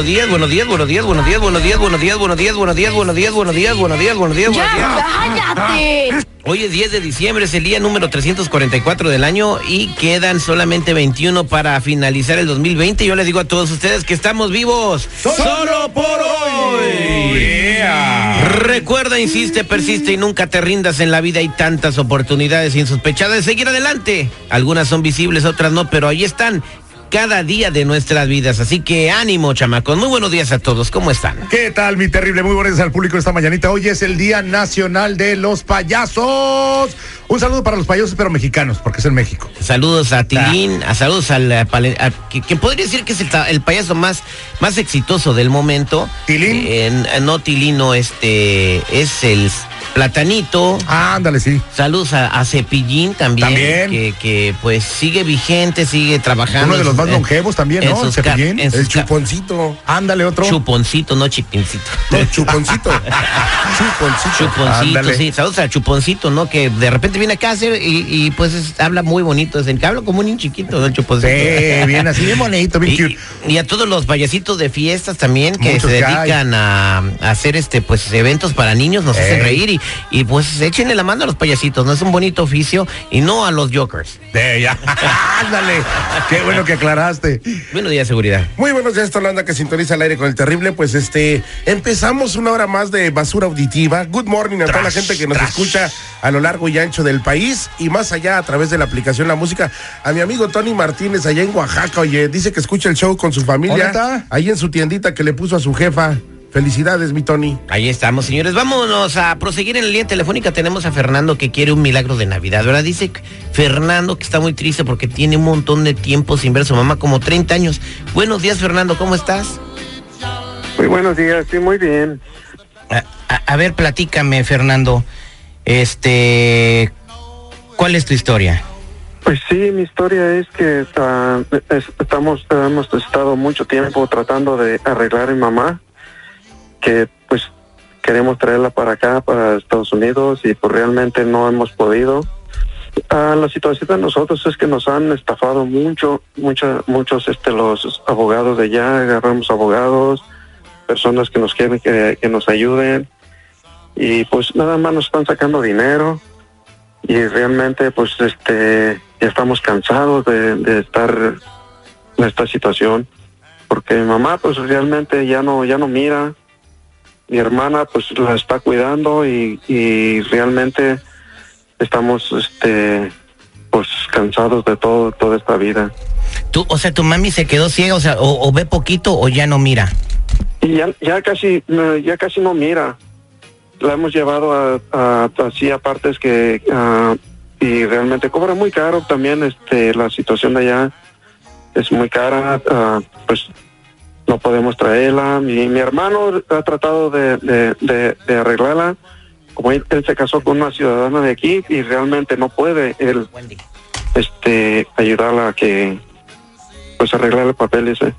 Buenos días, buenos días, buenos días, buenos días, buenos días, buenos días, buenos días, buenos días, buenos días, buenos días, buenos días, buenos días, cállate! Hoy es 10 de diciembre, es el día número 344 del año y quedan solamente 21 para finalizar el 2020. Yo les digo a todos ustedes que estamos vivos solo por hoy. Recuerda, insiste, persiste y nunca te rindas en la vida. Hay tantas oportunidades insospechadas de seguir adelante. Algunas son visibles, otras no, pero ahí están cada día de nuestras vidas. Así que ánimo, chamacos. Muy buenos días a todos. ¿Cómo están? ¿Qué tal, mi terrible? Muy buenos días al público esta mañanita. Hoy es el Día Nacional de los Payasos. Un saludo para los payasos, pero mexicanos, porque es en México. Saludos a Tilín, a saludos al eh, pale- a- que, que podría decir que es el, payaso más, más exitoso del momento. ¿Tilín? Eh, no, Tilín, no, este es el Platanito. Ah, ándale, sí. Saludos a, a Cepillín también. También. Que, que, pues sigue vigente, sigue trabajando. Uno de los más en- longevos también, ¿no? El Cepillín. El chuponcito. Ándale, otro. Chuponcito, no chipincito. No, chuponcito. chuponcito. Chuponcito, Ándale. sí. Saludos a Chuponcito, ¿no? Que de repente viene acá a hacer y, y, pues es- habla muy bonito. Es el que habla como un niño chiquito. Sí, bien así, bien bonito, bien Y, cute. y a todos los payasitos de fiestas también que Muchos se dedican a, a hacer este pues eventos para niños, nos hacen reír y, y pues échenle la mano a los payasitos, no es un bonito oficio y no a los jokers. De ya. Ándale. Qué bueno que aclaraste. Buenos días, seguridad. Muy buenos días, Tolanda, que sintoniza el aire con el terrible. Pues este, empezamos una hora más de basura auditiva. Good morning a toda la gente que nos trash. escucha a lo largo y ancho del país y más allá a través de la aplicación La Música. A mi amigo Tony Martínez allá en Oaxaca, oye, dice que escucha el show con su familia. ¿Neta? Ahí en su tiendita que le puso a su jefa. Felicidades, mi Tony. Ahí estamos, señores. Vámonos a proseguir en la línea telefónica. Tenemos a Fernando que quiere un milagro de Navidad, ¿verdad? Dice Fernando que está muy triste porque tiene un montón de tiempo sin ver a su mamá, como 30 años. Buenos días, Fernando, ¿cómo estás? Muy buenos días, sí, muy bien. A, a- a ver, platícame, Fernando. Este, ¿cuál es tu historia? Pues sí, mi historia es que es- estamos hemos estado mucho tiempo tratando de arreglar a mi mamá, que pues queremos traerla para acá, para Estados Unidos, y pues realmente no hemos podido. Ah, la situación de nosotros es que nos han estafado mucho, mucha- muchos este los abogados de allá, agarramos abogados, personas que nos quieren que nos ayuden, y pues nada más nos están sacando dinero y realmente pues este ya estamos cansados de, de estar en esta situación porque mi mamá pues realmente ya no ya no mira mi hermana pues la está cuidando y, y realmente estamos este pues cansados de todo toda esta vida Tú, o sea, tu mami se quedó ciega, o sea, o, o ve poquito o ya no mira. y ya ya casi ya casi no mira la hemos llevado a, así a partes que ah, y realmente cobra muy caro también este la situación de allá es muy cara ah, pues no podemos traerla mi, mi hermano ha tratado de, arreglarla como él, él se casó con una ciudadana de aquí y realmente no puede él este ayudarla a que pues arreglar el papel ese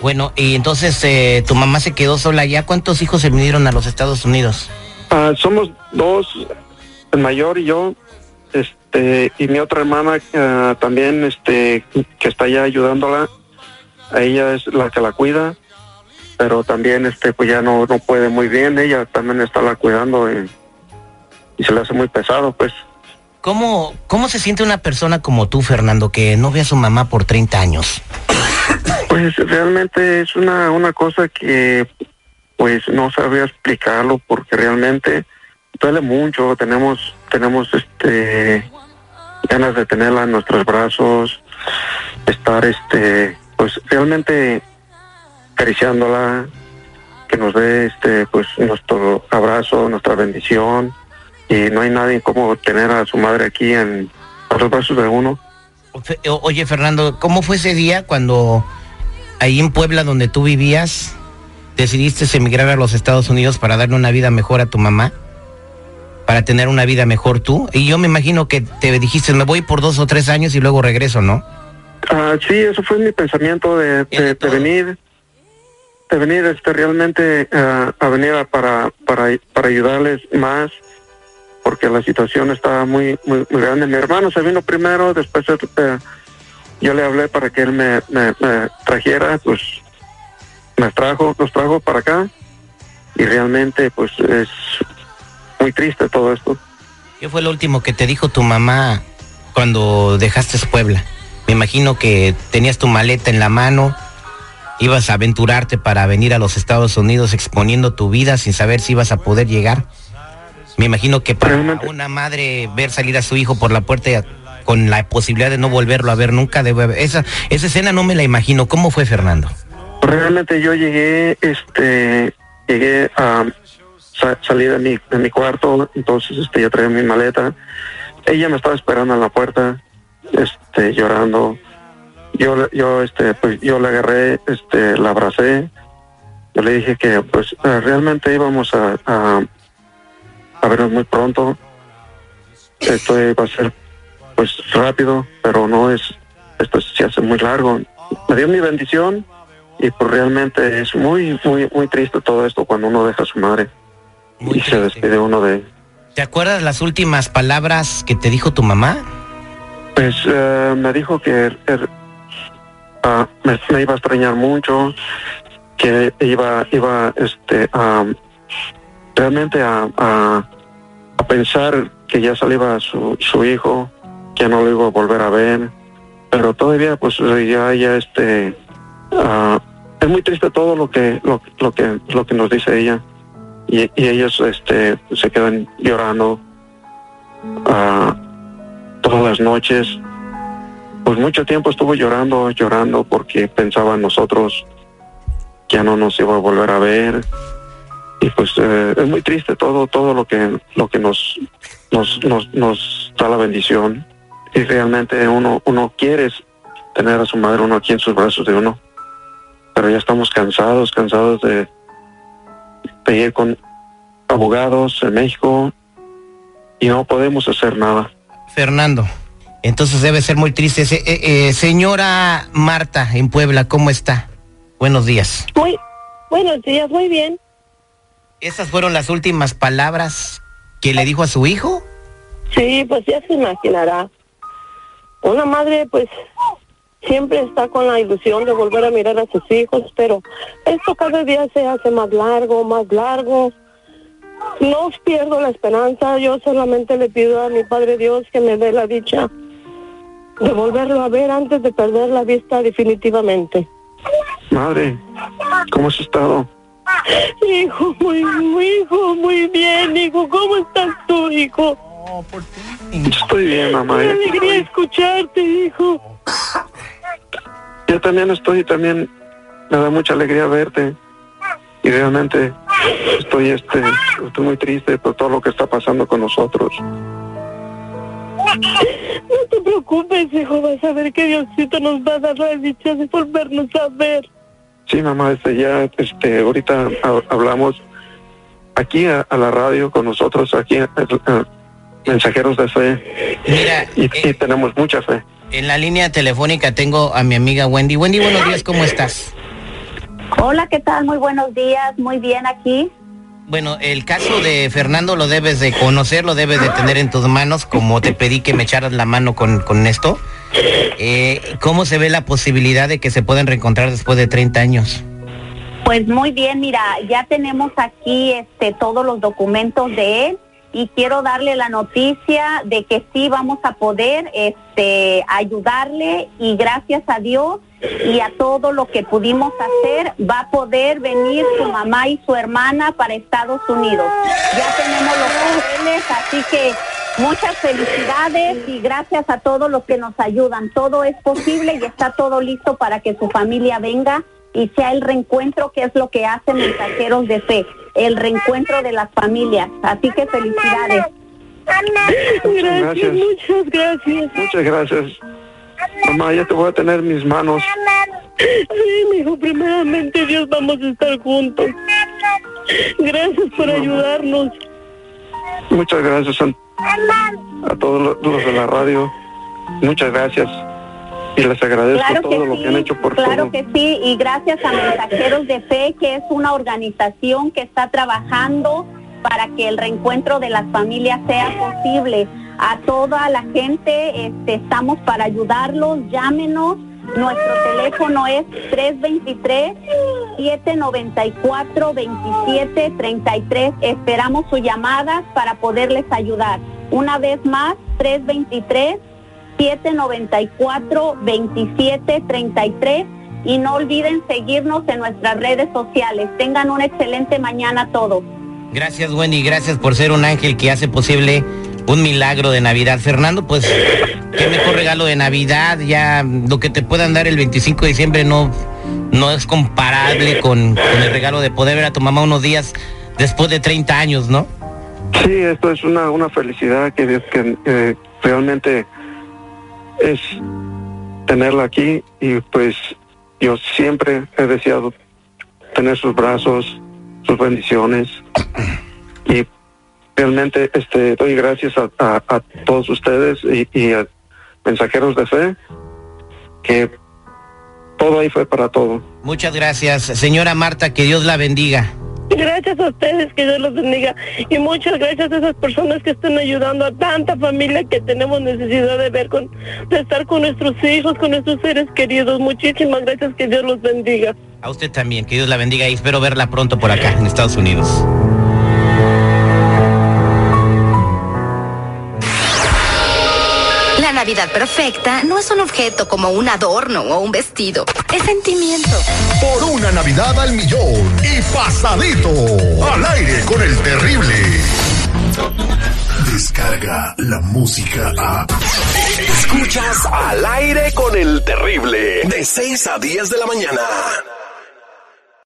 Bueno, y entonces eh, tu mamá se quedó sola ya. ¿Cuántos hijos se vinieron a los Estados Unidos? Ah, somos dos, el mayor y yo, este, y mi otra hermana ah, también, este, que está allá ayudándola. A ella es la que la cuida, pero también, este, pues ya no, no puede muy bien. Ella también está la cuidando y, y se le hace muy pesado, pues. ¿Cómo, ¿Cómo se siente una persona como tú, Fernando, que no ve a su mamá por 30 años? Pues realmente es una, una cosa que pues no sabría explicarlo porque realmente duele mucho, tenemos, tenemos este ganas de tenerla en nuestros brazos, estar este, pues realmente acariciándola, que nos dé este, pues nuestro abrazo, nuestra bendición. Y no hay nadie como tener a su madre aquí en los brazos de uno. Oye, Fernando, ¿cómo fue ese día cuando ahí en Puebla, donde tú vivías, decidiste emigrar a los Estados Unidos para darle una vida mejor a tu mamá? Para tener una vida mejor tú. Y yo me imagino que te dijiste, me voy por dos o tres años y luego regreso, ¿no? Ah, sí, eso fue mi pensamiento de, de- de venir, de venir este, realmente ah, a venir a- para, para, para ayudarles más, porque la situación estaba muy, muy, muy grande. Mi hermano se vino primero, después eh, yo le hablé para que él me, me- me trajera, pues me trajo, nos trajo para acá, y realmente pues es muy triste todo esto. ¿Qué fue lo último que te dijo tu mamá cuando dejaste Puebla? Me imagino que tenías tu maleta en la mano, ibas a aventurarte para venir a los Estados Unidos exponiendo tu vida sin saber si ibas a poder llegar. Me imagino que para una madre ver salir a su hijo por la puerta con la posibilidad de no volverlo a ver nunca, debe haber- esa, esa escena no me la imagino. ¿Cómo fue Fernando? Realmente yo llegué, este, llegué a sa- salir de mi, de mi cuarto, entonces este, yo traía mi maleta. Ella me estaba esperando en la puerta, este, llorando. Yo, yo, este, pues yo la agarré, este, la abracé. Yo le dije que, pues, eh, realmente íbamos a, a, a vernos muy pronto. Esto va a ser, pues, rápido, pero no es, esto se hace muy largo. Me dio mi bendición y pues realmente es muy, muy, muy triste todo esto cuando uno deja a su madre y se despide uno de... ¿Te acuerdas las últimas palabras que te dijo tu mamá? Pues eh, me dijo que er, ah, me, me iba a extrañar mucho, que iba, iba, este, a realmente a, a, a pensar que ya salía su, su hijo, que no lo iba a volver a ver, pero todavía, pues ya, ya, este, ah, es muy triste todo lo que, lo, que, lo que nos dice ella, y, ellos, este, se quedan llorando. ah, todas las noches. Pues mucho tiempo estuvo llorando, llorando porque pensaba en nosotros, ya no nos iba a volver a ver. Y pues eh, es muy triste todo, todo lo que, lo que nos, nos, nos, nos da la bendición. Y realmente uno, uno quiere tener a su madre uno aquí en sus brazos de uno. Pero ya estamos cansados, cansados de, de ir con abogados en México y no podemos hacer nada. Fernando. Entonces debe ser muy triste. Eh, eh, señora Marta, en Puebla, ¿cómo está? Buenos días. Muy buenos días, muy bien. ¿Esas fueron las últimas palabras que le dijo a su hijo? Sí, pues ya se imaginará. Una madre, pues, siempre está con la ilusión de volver a mirar a sus hijos, pero esto cada día se hace más largo, más largo. No pierdo la esperanza, yo solamente le pido a mi Padre Dios que me dé la dicha de volverlo a ver antes de perder la vista definitivamente. Madre, ¿cómo has estado? Hijo, muy, muy, hijo, muy bien, hijo. ¿Cómo estás tú, hijo? Estoy bien, mamá. Qué alegría escucharte, hijo. Yo también estoy, también me da mucha alegría verte. Y realmente estoy, este, estoy muy triste por todo lo que está pasando con nosotros. No te preocupes, hijo. Vas a ver que Diosito nos va a dar la dicha de volvernos a ver. Sí, mamá, este, ya, este, ahorita ha- hablamos aquí a, a la radio con nosotros, aquí a- a- mensajeros de fe. y, y tenemos mucha fe. En la línea telefónica tengo a mi amiga Wendy. Wendy, buenos días, ¿cómo estás? Hola, ¿qué tal? Muy buenos días, muy bien aquí. Bueno, el caso de Fernando lo debes de conocer, lo debes de tener en tus manos, como te pedí que me echaras la mano con, con esto. Eh, ¿Cómo se ve la posibilidad de que se puedan reencontrar después de 30 años? Pues muy bien, mira, ya tenemos aquí este todos los documentos de él y quiero darle la noticia de que sí vamos a poder este ayudarle y gracias a Dios y a todo lo que pudimos hacer va a poder venir su mamá y su hermana para Estados Unidos. Ya tenemos los papeles, así que muchas felicidades y gracias a todos los que nos ayudan. Todo es posible y está todo listo para que su familia venga y sea el reencuentro que es lo que hacen mensajeros de fe, el reencuentro de las familias. Así que felicidades. Gracias. muchas gracias. Muchas gracias. Mamá, ya te voy a tener en mis manos. Sí, mi hijo, primeramente Dios vamos a estar juntos. Gracias por ayudarnos. Muchas gracias a, a todos los- los de la radio. Muchas gracias. Y les agradezco Claro que todo lo que han sí, hecho por claro todo. que sí, y gracias a Mensajeros de Fe, que es una organización que está trabajando para que el reencuentro de las familias sea posible. A toda la gente este, estamos para ayudarlos, llámenos. Nuestro teléfono es 323-794-2733. Esperamos sus llamadas para poderles ayudar. Una vez más, 323 794-2733 y no olviden seguirnos en nuestras redes sociales. Tengan una excelente mañana todos. Gracias, Wendy. Gracias por ser un ángel que hace posible un milagro de Navidad. Fernando, pues, qué mejor regalo de Navidad. Ya lo que te puedan dar el 25 de diciembre no, no es comparable con, con el regalo de poder ver a tu mamá unos días después de 30 años, ¿no? Sí, esto es una, una felicidad que, que, que realmente es tenerla aquí y pues yo siempre he deseado tener sus brazos, sus bendiciones y realmente este doy gracias a, todos ustedes y, y a mensajeros de fe que todo ahí fue para todo. Muchas gracias, señora Marta, que Dios la bendiga. Gracias a ustedes, que Dios los bendiga. Y muchas gracias a esas personas que están ayudando a tanta familia que tenemos necesidad de ver, con, de estar con nuestros hijos, con nuestros seres queridos. Muchísimas gracias, que Dios los bendiga. A usted también, que Dios la bendiga y espero verla pronto por acá, en Estados Unidos. La Navidad perfecta no es un objeto como un adorno o un vestido. Es sentimiento. Por una Navidad al millón y pasadito. Al aire con el terrible. Descarga la música a. Escuchas al aire con el terrible. De 6 a 10 de la mañana.